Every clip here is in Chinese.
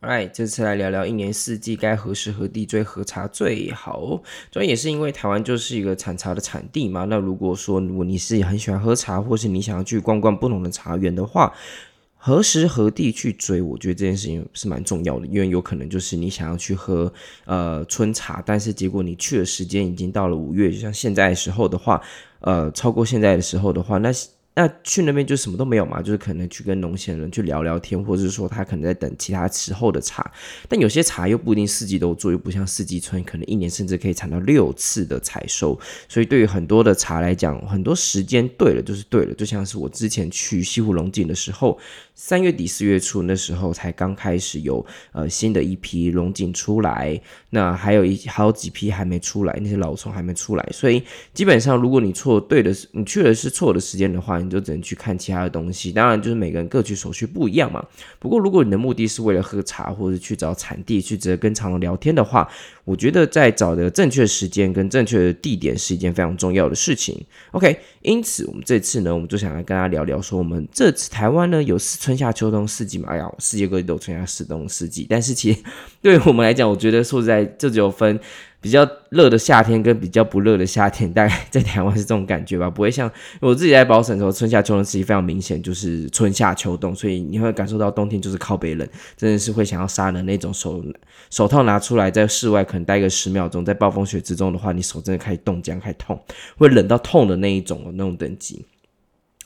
哎，这次来聊聊一年四季该何时何地追何茶最好。主要也是因为台湾就是一个产茶的产地嘛。那如果说如果你是很喜欢喝茶，或是你想要去逛逛不同的茶园的话，何时何地去追，我觉得这件事情是蛮重要的。因为有可能就是你想要去喝呃春茶，但是结果你去的时间已经到了五月，就像现在的时候的话，呃，超过现在的时候的话，那。那去那边就什么都没有嘛，就是可能去跟农闲人去聊聊天，或者是说他可能在等其他时候的茶。但有些茶又不一定四季都做，又不像四季春，可能一年甚至可以产到六次的采收。所以对于很多的茶来讲，很多时间对了就是对了。就像是我之前去西湖龙井的时候，三月底四月初那时候才刚开始有呃新的一批龙井出来，那还有一好几批还没出来，那些老虫还没出来。所以基本上如果你错对的是，你去的是错的时间的话，你就只能去看其他的东西，当然就是每个人各取所需不一样嘛。不过如果你的目的是为了喝茶，或者去找产地，去直接跟茶农聊天的话，我觉得在找的正确时间跟正确的地点是一件非常重要的事情。OK，因此我们这次呢，我们就想来跟大家聊聊，说我们这次台湾呢有春夏秋冬四季嘛，哎呀，世界各地都有春夏秋冬四季，但是其实 对于我们来讲，我觉得说实在，这只有分。比较热的夏天跟比较不热的夏天，大概在台湾是这种感觉吧，不会像我自己在保省的时候，春夏秋冬四季非常明显，就是春夏秋冬，所以你会感受到冬天就是靠北冷，真的是会想要杀人那种手手套拿出来在室外可能待个十秒钟，在暴风雪之中的话，你手真的开始冻僵，开始痛，会冷到痛的那一种那种等级。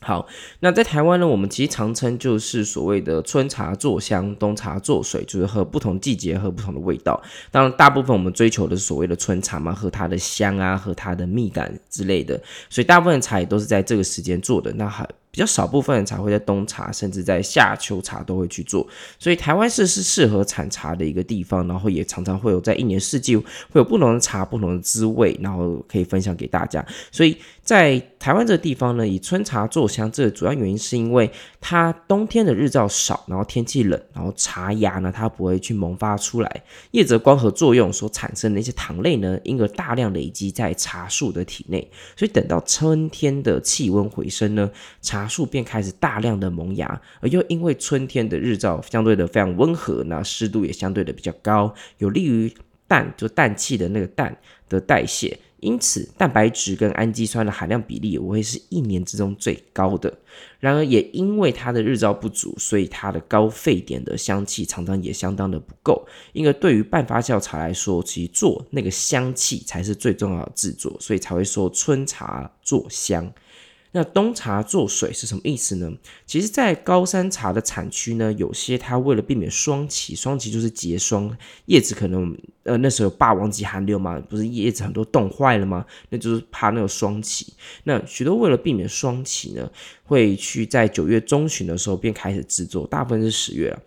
好，那在台湾呢，我们其实常称就是所谓的春茶做香，冬茶做水，就是喝不同季节喝不同的味道。当然，大部分我们追求的是所谓的春茶嘛，喝它的香啊，喝它的蜜感之类的。所以，大部分的茶也都是在这个时间做的。那还。比较少部分的茶会在冬茶，甚至在夏秋茶都会去做，所以台湾是是适合产茶的一个地方，然后也常常会有在一年四季会有不同的茶、不同的滋味，然后可以分享给大家。所以在台湾这个地方呢，以春茶做香，这个主要原因是因为它冬天的日照少，然后天气冷，然后茶芽呢它不会去萌发出来，叶子光合作用所产生的一些糖类呢，因而大量累积在茶树的体内，所以等到春天的气温回升呢，茶树便开始大量的萌芽，而又因为春天的日照相对的非常温和，那湿度也相对的比较高，有利于氮就氮气的那个氮的代谢，因此蛋白质跟氨基酸的含量比例我会是一年之中最高的。然而也因为它的日照不足，所以它的高沸点的香气常常也相当的不够，因为对于半发酵茶来说，其实做那个香气才是最重要的制作，所以才会说春茶做香。那冬茶做水是什么意思呢？其实，在高山茶的产区呢，有些它为了避免霜期，霜期就是结霜，叶子可能呃那时候有霸王级寒流嘛，不是叶子很多冻坏了吗？那就是怕那个霜期。那许多为了避免霜期呢，会去在九月中旬的时候便开始制作，大部分是十月了。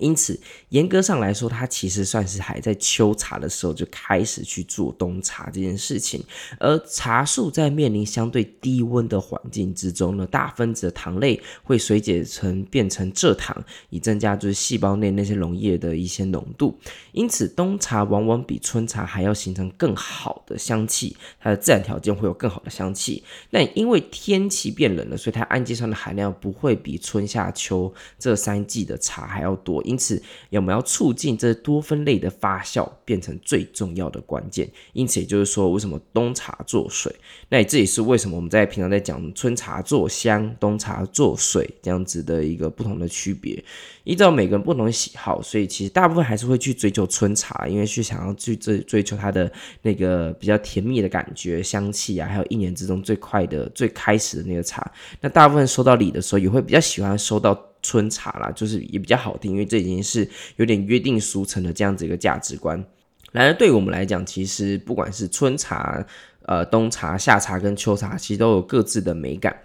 因此，严格上来说，它其实算是还在秋茶的时候就开始去做冬茶这件事情。而茶树在面临相对低温的环境之中呢，大分子的糖类会水解成变成蔗糖，以增加就是细胞内那些溶液的一些浓度。因此，冬茶往往比春茶还要形成更好的香气，它的自然条件会有更好的香气。那因为天气变冷了，所以它氨基酸的含量不会比春夏秋这三季的茶还要多。因此，我们要促进这多酚类的发酵，变成最重要的关键。因此，也就是说，为什么冬茶做水？那这也是为什么我们在平常在讲春茶做香，冬茶做水这样子的一个不同的区别。依照每个人不同的喜好，所以其实大部分还是会去追求春茶，因为去想要去追追求它的那个比较甜蜜的感觉、香气啊，还有一年之中最快的、最开始的那个茶。那大部分收到礼的时候，也会比较喜欢收到。春茶啦，就是也比较好听，因为这已经是有点约定俗成的这样子一个价值观。然而，对于我们来讲，其实不管是春茶、呃冬茶、夏茶跟秋茶，其实都有各自的美感。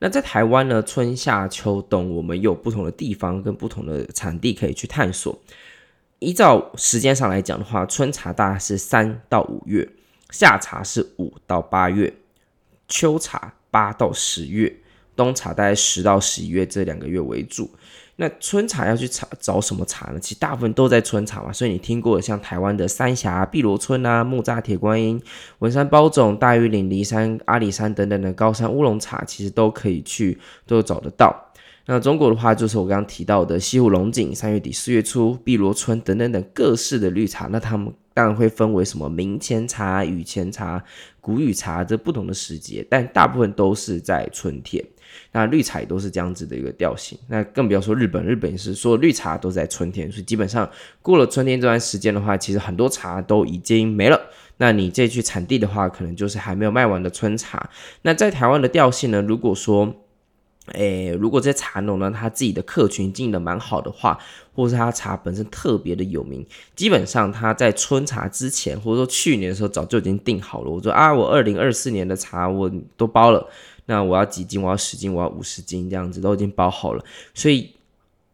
那在台湾呢，春夏秋冬，我们有不同的地方跟不同的产地可以去探索。依照时间上来讲的话，春茶大概是三到五月，夏茶是五到八月，秋茶八到十月。冬茶大概十到十一月这两个月为主。那春茶要去茶找什么茶呢？其实大部分都在春茶嘛，所以你听过像台湾的三峡碧螺春啊、木栅铁观音、文山包种、大禹岭、梨山、阿里山等等的高山乌龙茶，其实都可以去都找得到。那中国的话，就是我刚刚提到的西湖龙井、三月底四月初、碧螺春等等等各式的绿茶，那他们当然会分为什么明前茶、雨前茶、谷雨茶这不同的时节，但大部分都是在春天。那绿茶也都是这样子的一个调性，那更不要说日本，日本是说绿茶都在春天，所以基本上过了春天这段时间的话，其实很多茶都已经没了。那你这去产地的话，可能就是还没有卖完的春茶。那在台湾的调性呢，如果说，诶，如果这茶农呢，他自己的客群经营的蛮好的话，或者是他茶本身特别的有名，基本上他在春茶之前，或者说去年的时候早就已经订好了。我说啊，我二零二四年的茶我都包了。那我要几斤？我要十斤，我要五十斤，这样子都已经包好了。所以，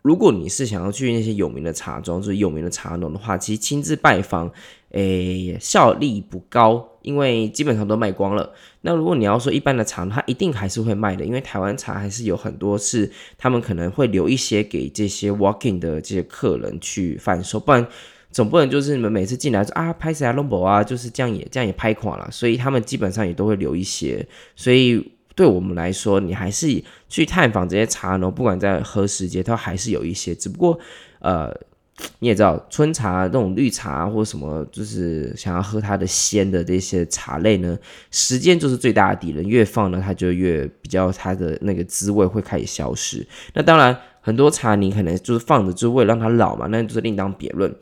如果你是想要去那些有名的茶庄，就是有名的茶农的话，其实亲自拜访，诶、效力不高，因为基本上都卖光了。那如果你要说一般的茶，它一定还是会卖的，因为台湾茶还是有很多是他们可能会留一些给这些 walking 的这些客人去贩售，不然总不能就是你们每次进来说啊拍谁啊龙博啊，就是这样也这样也拍垮了。所以他们基本上也都会留一些，所以。对我们来说，你还是去探访这些茶农，不管在何时节，它还是有一些。只不过，呃，你也知道，春茶那种绿茶或什么，就是想要喝它的鲜的这些茶类呢，时间就是最大的敌人。越放呢，它就越比较它的那个滋味会开始消失。那当然，很多茶你可能就是放着，就是为了让它老嘛，那就是另当别论。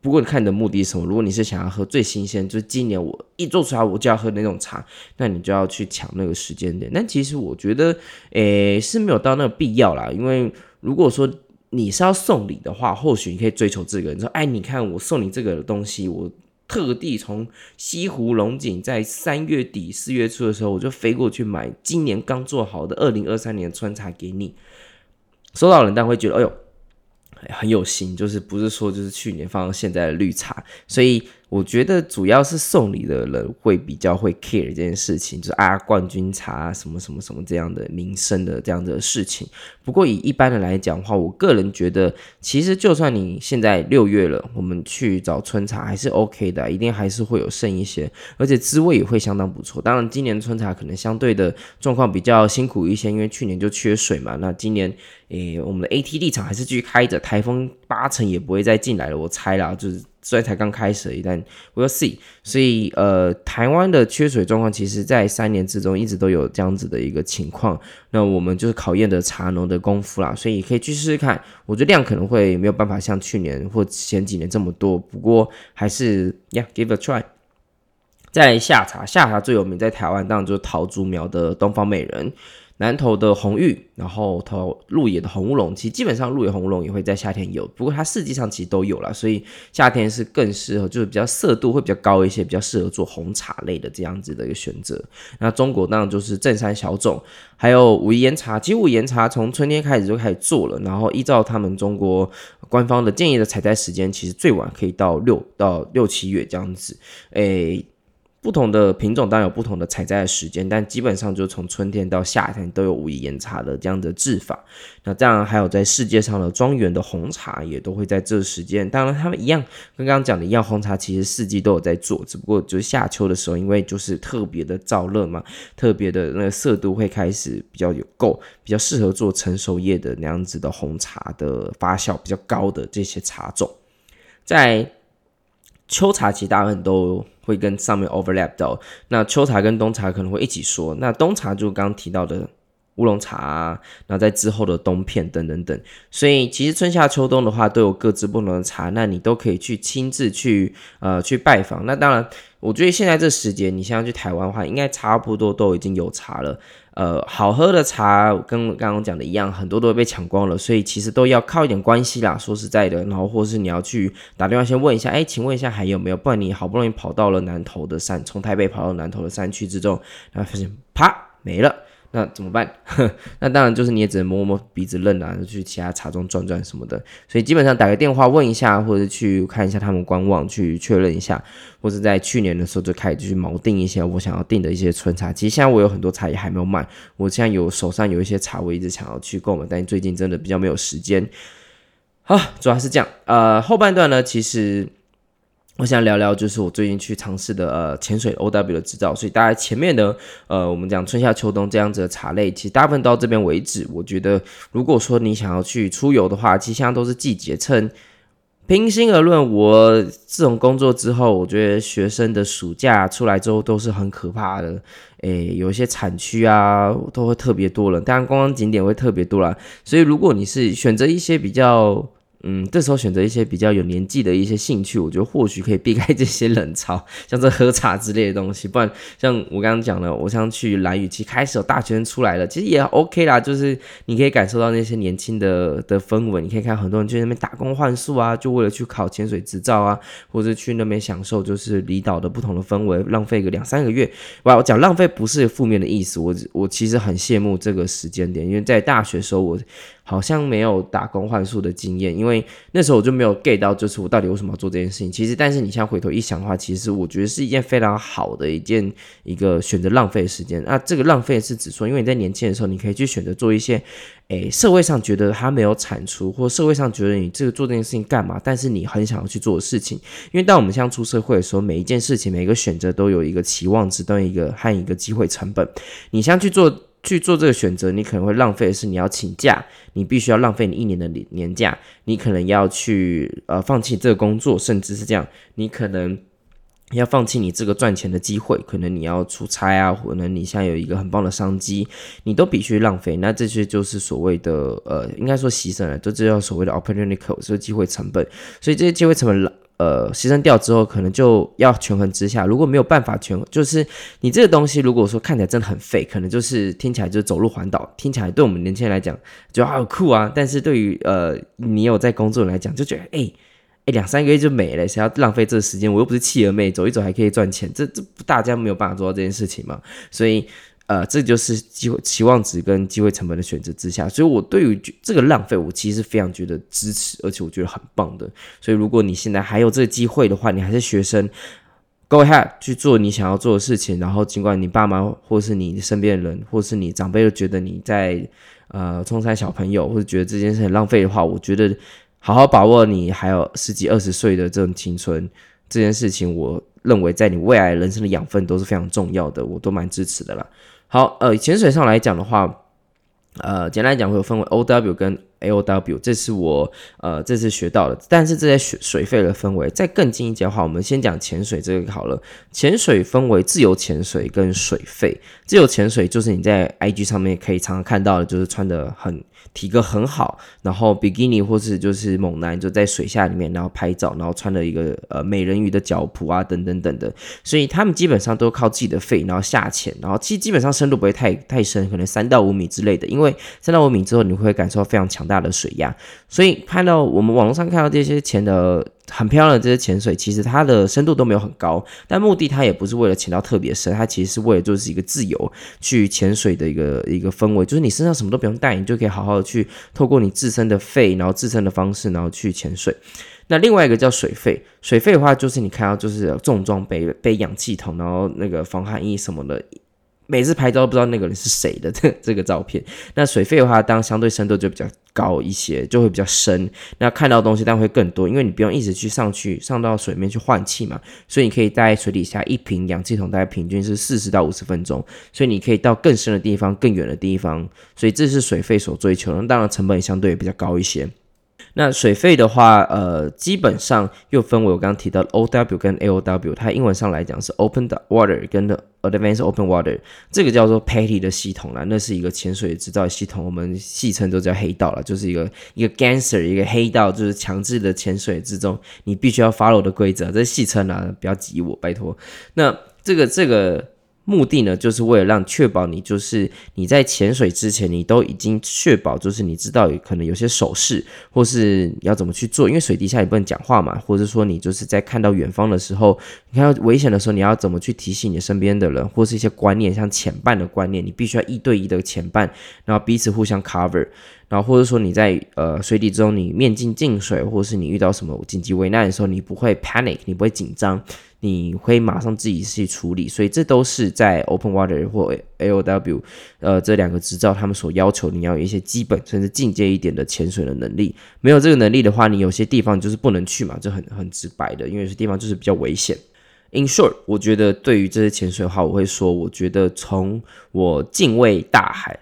不过你看你的目的是什么？如果你是想要喝最新鲜，就是今年我一做出来我就要喝那种茶，那你就要去抢那个时间点。但其实我觉得，诶，是没有到那个必要啦。因为如果说你是要送礼的话，或许你可以追求这个。你说，哎，你看我送你这个东西，我特地从西湖龙井在三月底四月初的时候，我就飞过去买今年刚做好的二零二三年春茶给你。收到人，但会觉得，哎呦。很有心，就是不是说就是去年放到现在的绿茶，所以。我觉得主要是送礼的人会比较会 care 这件事情，就是啊冠军茶什么什么什么这样的名声的这样的事情。不过以一般的来讲的话，我个人觉得，其实就算你现在六月了，我们去找春茶还是 OK 的，一定还是会有剩一些，而且滋味也会相当不错。当然，今年春茶可能相对的状况比较辛苦一些，因为去年就缺水嘛。那今年，诶，我们的 AT 立场还是继续开着，台风八成也不会再进来了，我猜啦，就是。虽然才刚开始而已，但 we'll see。所以，呃，台湾的缺水状况，其实在三年之中一直都有这样子的一个情况。那我们就是考验的茶农的功夫啦，所以可以去试试看。我觉得量可能会没有办法像去年或前几年这么多，不过还是呀 give a try。在夏茶，夏茶最有名在台湾，当然就是桃竹苗的东方美人。南投的红玉，然后投鹿野的红乌龙，其实基本上鹿野红乌龙也会在夏天有，不过它四季上其实都有了，所以夏天是更适合，就是比较色度会比较高一些，比较适合做红茶类的这样子的一个选择。那中国当然就是正山小种，还有武夷岩茶，其实武夷岩茶从春天开始就开始做了，然后依照他们中国官方的建议的采摘时间，其实最晚可以到六到六七月这样子，诶。不同的品种当然有不同的采摘的时间，但基本上就从春天到夏天都有武夷岩茶的这样的制法。那当然还有在世界上的庄园的红茶也都会在这时间。当然他们一样跟刚刚讲的一样，红茶其实四季都有在做，只不过就是夏秋的时候，因为就是特别的燥热嘛，特别的那个色度会开始比较有够，比较适合做成熟叶的那样子的红茶的发酵比较高的这些茶种，在秋茶其实大部分都。会跟上面 overlap 到，那秋茶跟冬茶可能会一起说。那冬茶就刚刚提到的乌龙茶啊，那在之后的冬片等等等。所以其实春夏秋冬的话都有各自不同的茶，那你都可以去亲自去呃去拜访。那当然，我觉得现在这时节，你现在去台湾的话，应该差不多都已经有茶了。呃，好喝的茶跟刚刚讲的一样，很多都被抢光了，所以其实都要靠一点关系啦。说实在的，然后或是你要去打电话先问一下，哎，请问一下还有没有？不然你好不容易跑到了南投的山，从台北跑到南投的山区之中，然后发现啪没了，那怎么办？那当然就是你也只能摸摸鼻子认啊，去其他茶庄转转什么的。所以基本上打个电话问一下，或者去看一下他们官网去确认一下，或者在去年的时候就开始去锚定一些我想要订的一些春茶。其实现在我有很多茶也还没有卖，我现在有手上有一些茶，我一直想要去购买，但最近真的比较没有时间。好，主要是这样。呃，后半段呢，其实。我想聊聊，就是我最近去尝试的呃潜水 OW 的执照，所以大家前面的呃，我们讲春夏秋冬这样子的茶类，其实大部分到这边为止。我觉得，如果说你想要去出游的话，其实现在都是季节。趁平心而论，我自从工作之后，我觉得学生的暑假出来之后都是很可怕的。诶，有一些产区啊，都会特别多人，当然观光景点会特别多啦。所以如果你是选择一些比较。嗯，这时候选择一些比较有年纪的一些兴趣，我觉得或许可以避开这些冷潮，像这喝茶之类的东西。不然，像我刚刚讲的，我想去兰屿，其实开始有大学生出来了，其实也 OK 啦。就是你可以感受到那些年轻的的氛围，你可以看很多人去那边打工换宿啊，就为了去考潜水执照啊，或者去那边享受就是离岛的不同的氛围，浪费个两三个月。哇，我讲浪费不是负面的意思，我我其实很羡慕这个时间点，因为在大学时候我。好像没有打工换宿的经验，因为因为那时候我就没有 get 到，就是我到底为什么要做这件事情。其实，但是你现在回头一想的话，其实我觉得是一件非常好的一件一个选择浪费的时间。那这个浪费是指说，因为你在年轻的时候，你可以去选择做一些，诶，社会上觉得它没有产出，或社会上觉得你这个做这件事情干嘛，但是你很想要去做的事情。因为当我们像出社会的时候，每一件事情、每一个选择都有一个期望值，都有一个和一个机会成本。你像去做。去做这个选择，你可能会浪费的是你要请假，你必须要浪费你一年的年假，你可能要去呃放弃这个工作，甚至是这样，你可能要放弃你这个赚钱的机会，可能你要出差啊，可能你现在有一个很棒的商机，你都必须浪费。那这些就是所谓的呃，应该说牺牲了，这就叫所谓的 opportunity cost，机会成本。所以这些机会成本呃，牺牲掉之后，可能就要权衡之下。如果没有办法权衡，就是你这个东西，如果说看起来真的很废，可能就是听起来就是走路环岛，听起来对我们年轻人来讲就好酷啊。但是对于呃你有在工作来讲，就觉得哎哎两三个月就没了，谁要浪费这个时间？我又不是企鹅妹，走一走还可以赚钱，这这大家没有办法做到这件事情嘛。所以。呃，这就是机会期望值跟机会成本的选择之下，所以我对于这个浪费，我其实是非常觉得支持，而且我觉得很棒的。所以如果你现在还有这个机会的话，你还是学生，Go ahead 去做你想要做的事情。然后尽管你爸妈或是你身边的人，或是你长辈都觉得你在呃冲山小朋友，或者觉得这件事很浪费的话，我觉得好好把握你还有十几二十岁的这种青春，这件事情，我认为在你未来人生的养分都是非常重要的，我都蛮支持的啦。好，呃，潜水上来讲的话，呃，简单来讲会有分为 OW 跟 AOW，这是我呃这次学到的。但是这些水水费的分为再更进一节的话，我们先讲潜水这个好了。潜水分为自由潜水跟水费。自由潜水就是你在 IG 上面可以常常看到的，就是穿的很。体格很好，然后比基尼或是就是猛男就在水下里面，然后拍照，然后穿了一个呃美人鱼的脚蹼啊等等等等，所以他们基本上都靠自己的肺，然后下潜，然后其实基本上深度不会太太深，可能三到五米之类的，因为三到五米之后你会感受到非常强大的水压，所以拍到我们网络上看到这些潜的。很漂亮的这些潜水，其实它的深度都没有很高，但目的它也不是为了潜到特别深，它其实是为了就是一个自由去潜水的一个一个氛围，就是你身上什么都不用带，你就可以好好的去透过你自身的肺，然后自身的方式，然后去潜水。那另外一个叫水肺，水肺的话就是你看到就是重装备背氧气筒，然后那个防寒衣什么的。每次拍照都不知道那个人是谁的 这这个照片。那水肺的话，当相对深度就比较高一些，就会比较深。那看到东西当然会更多，因为你不用一直去上去上到水面去换气嘛，所以你可以在水底下一瓶氧气桶大概平均是四十到五十分钟，所以你可以到更深的地方、更远的地方。所以这是水肺所追求的，当然成本也相对也比较高一些。那水肺的话，呃，基本上又分为我刚刚提到的 OW 跟 AOW，它英文上来讲是 Open Water 跟 Advanced Open Water，这个叫做 PADI 的系统啦，那是一个潜水执照系统，我们戏称都叫黑道了，就是一个一个 gangster 一个黑道，就是强制的潜水之中，你必须要 follow 的规则，这戏称啊，不要挤我，拜托。那这个这个。目的呢，就是为了让确保你就是你在潜水之前，你都已经确保就是你知道可能有些手势，或是要怎么去做，因为水底下也不能讲话嘛，或者说你就是在看到远方的时候，你看到危险的时候，你要怎么去提醒你身边的人，或是一些观念，像潜伴的观念，你必须要一对一的潜伴，然后彼此互相 cover。然后或者说你在呃水底之中，你面镜进水，或者是你遇到什么紧急危难的时候，你不会 panic，你不会紧张，你会马上自己去处理。所以这都是在 open water 或 AOW 呃这两个执照他们所要求，你要有一些基本甚至进阶一点的潜水的能力。没有这个能力的话，你有些地方就是不能去嘛，这很很直白的，因为有些地方就是比较危险。In short，我觉得对于这些潜水的话，我会说，我觉得从我敬畏大海。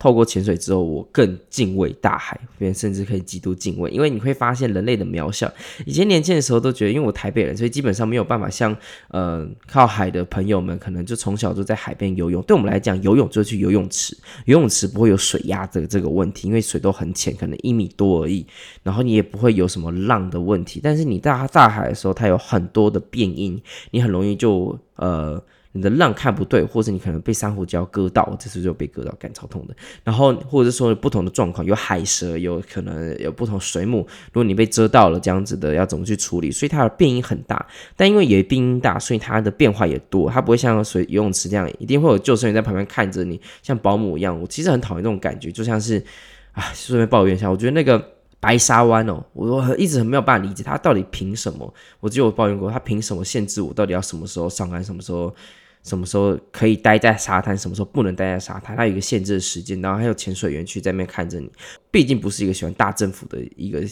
透过潜水之后，我更敬畏大海，甚至可以极度敬畏，因为你会发现人类的渺小。以前年轻的时候都觉得，因为我台北人，所以基本上没有办法像呃靠海的朋友们，可能就从小就在海边游泳。对我们来讲，游泳就去游泳池，游泳池不会有水压的这个问题，因为水都很浅，可能一米多而已。然后你也不会有什么浪的问题。但是你大大海的时候，它有很多的变因，你很容易就呃。你的浪看不对，或者你可能被珊瑚礁割到，这次就被割到，感超痛的。然后或者说不同的状况，有海蛇，有可能有不同水母，如果你被蛰到了这样子的，要怎么去处理？所以它的变因很大，但因为也变因大，所以它的变化也多。它不会像水游泳池这样，一定会有救生员在旁边看着你，像保姆一样。我其实很讨厌这种感觉，就像是啊，顺便抱怨一下，我觉得那个白沙湾哦，我一直很没有办法理解，它到底凭什么？我只有抱怨过，它凭什么限制我到底要什么时候上岸，什么时候？什么时候可以待在沙滩，什么时候不能待在沙滩，它有一个限制的时间，然后还有潜水员去在那边看着你，毕竟不是一个喜欢大政府的一个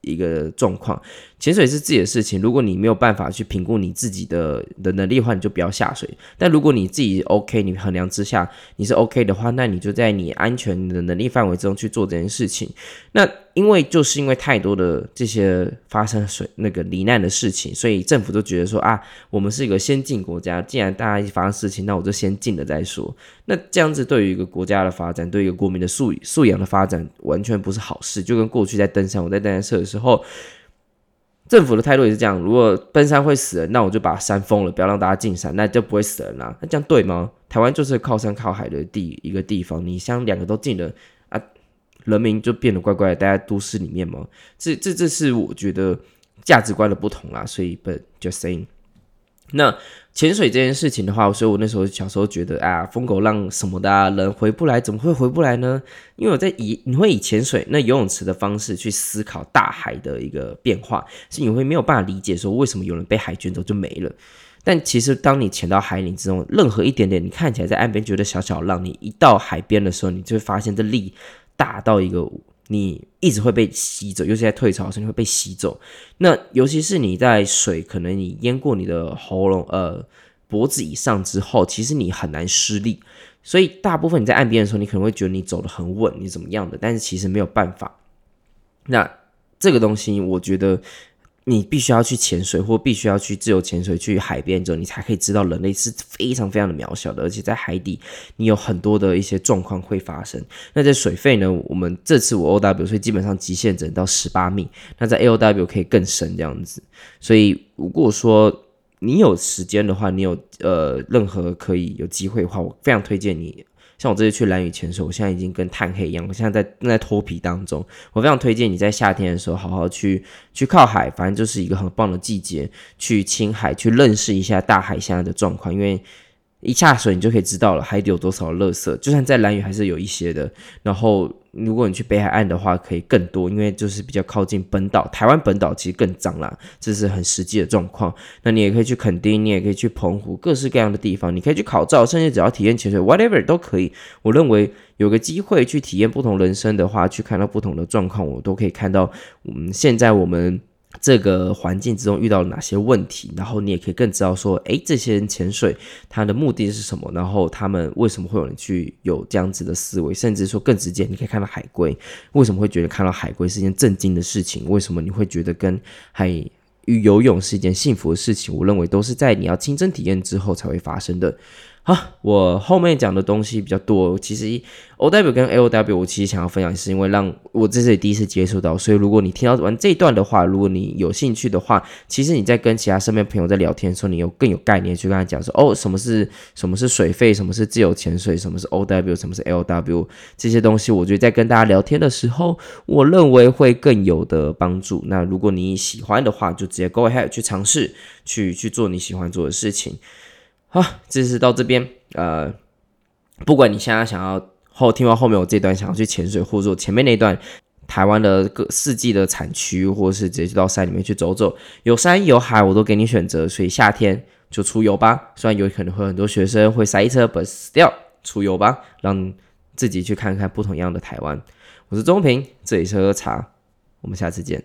一个状况。潜水是自己的事情，如果你没有办法去评估你自己的的能力的话，你就不要下水。但如果你自己 OK，你衡量之下你是 OK 的话，那你就在你安全的能力范围之中去做这件事情。那因为就是因为太多的这些发生水那个罹难的事情，所以政府都觉得说啊，我们是一个先进国家，既然大家一发生事情，那我就先进了再说。那这样子对于一个国家的发展，对于一个国民的素素养的发展，完全不是好事。就跟过去在登山，我在登山社的时候。政府的态度也是这样，如果登山会死人，那我就把山封了，不要让大家进山，那就不会死人啦。那这样对吗？台湾就是靠山靠海的地一个地方，你像两个都进了，人民就变得乖乖的待在都市里面吗？这这这是我觉得价值观的不同啦。所以，but just saying。那潜水这件事情的话，所以我那时候小时候觉得啊，疯狗浪什么的啊，人回不来，怎么会回不来呢？因为我在以你会以潜水那游泳池的方式去思考大海的一个变化，是你会没有办法理解说为什么有人被海卷走就没了。但其实当你潜到海里之后，任何一点点你看起来在岸边觉得小小浪，你一到海边的时候，你就会发现这力大到一个。你一直会被吸走，尤其在退潮的时候，你会被吸走。那尤其是你在水，可能你淹过你的喉咙、呃脖子以上之后，其实你很难施力。所以大部分你在岸边的时候，你可能会觉得你走得很稳，你怎么样的？但是其实没有办法。那这个东西，我觉得。你必须要去潜水，或必须要去自由潜水去海边之后，你才可以知道人类是非常非常的渺小的，而且在海底，你有很多的一些状况会发生。那在水肺呢？我们这次我 OW，所以基本上极限只能到十八米。那在 AOW 可以更深这样子。所以如果说你有时间的话，你有呃任何可以有机会的话，我非常推荐你。像我这次去蓝雨潜水，我现在已经跟炭黑一样，我现在在正在脱皮当中。我非常推荐你在夏天的时候好好去去靠海，反正就是一个很棒的季节，去青海，去认识一下大海现在的状况，因为。一下水，你就可以知道了海底有多少垃圾。就算在蓝屿还是有一些的。然后，如果你去北海岸的话，可以更多，因为就是比较靠近本岛。台湾本岛其实更脏啦，这是很实际的状况。那你也可以去垦丁，你也可以去澎湖，各式各样的地方，你可以去考照，甚至只要体验潜水，whatever 都可以。我认为有个机会去体验不同人生的话，去看到不同的状况，我都可以看到。嗯，现在我们。这个环境之中遇到了哪些问题，然后你也可以更知道说，诶，这些人潜水他的目的是什么，然后他们为什么会有人去有这样子的思维，甚至说更直接，你可以看到海龟为什么会觉得看到海龟是一件震惊的事情，为什么你会觉得跟海与游泳是一件幸福的事情？我认为都是在你要亲身体验之后才会发生的。好，我后面讲的东西比较多。其实 O W 跟 L W，我其实想要分享，是因为让我这是第一次接触到。所以如果你听到完这一段的话，如果你有兴趣的话，其实你在跟其他身边朋友在聊天的时候，你有更有概念去跟他讲说，哦，什么是什么是水费，什么是自由潜水，什么是 O W，什么是 L W 这些东西，我觉得在跟大家聊天的时候，我认为会更有的帮助。那如果你喜欢的话，就直接 Go ahead 去尝试，去去做你喜欢做的事情。好，这是到这边。呃，不管你现在想要后听完后面我这段想要去潜水，或者前面那段台湾的各四季的产区，或者是直接到山里面去走走，有山有海，我都给你选择。所以夏天就出游吧。虽然有可能会很多学生会塞车，but still 出游吧，让自己去看看不同样的台湾。我是中平，这里是喝茶，我们下次见。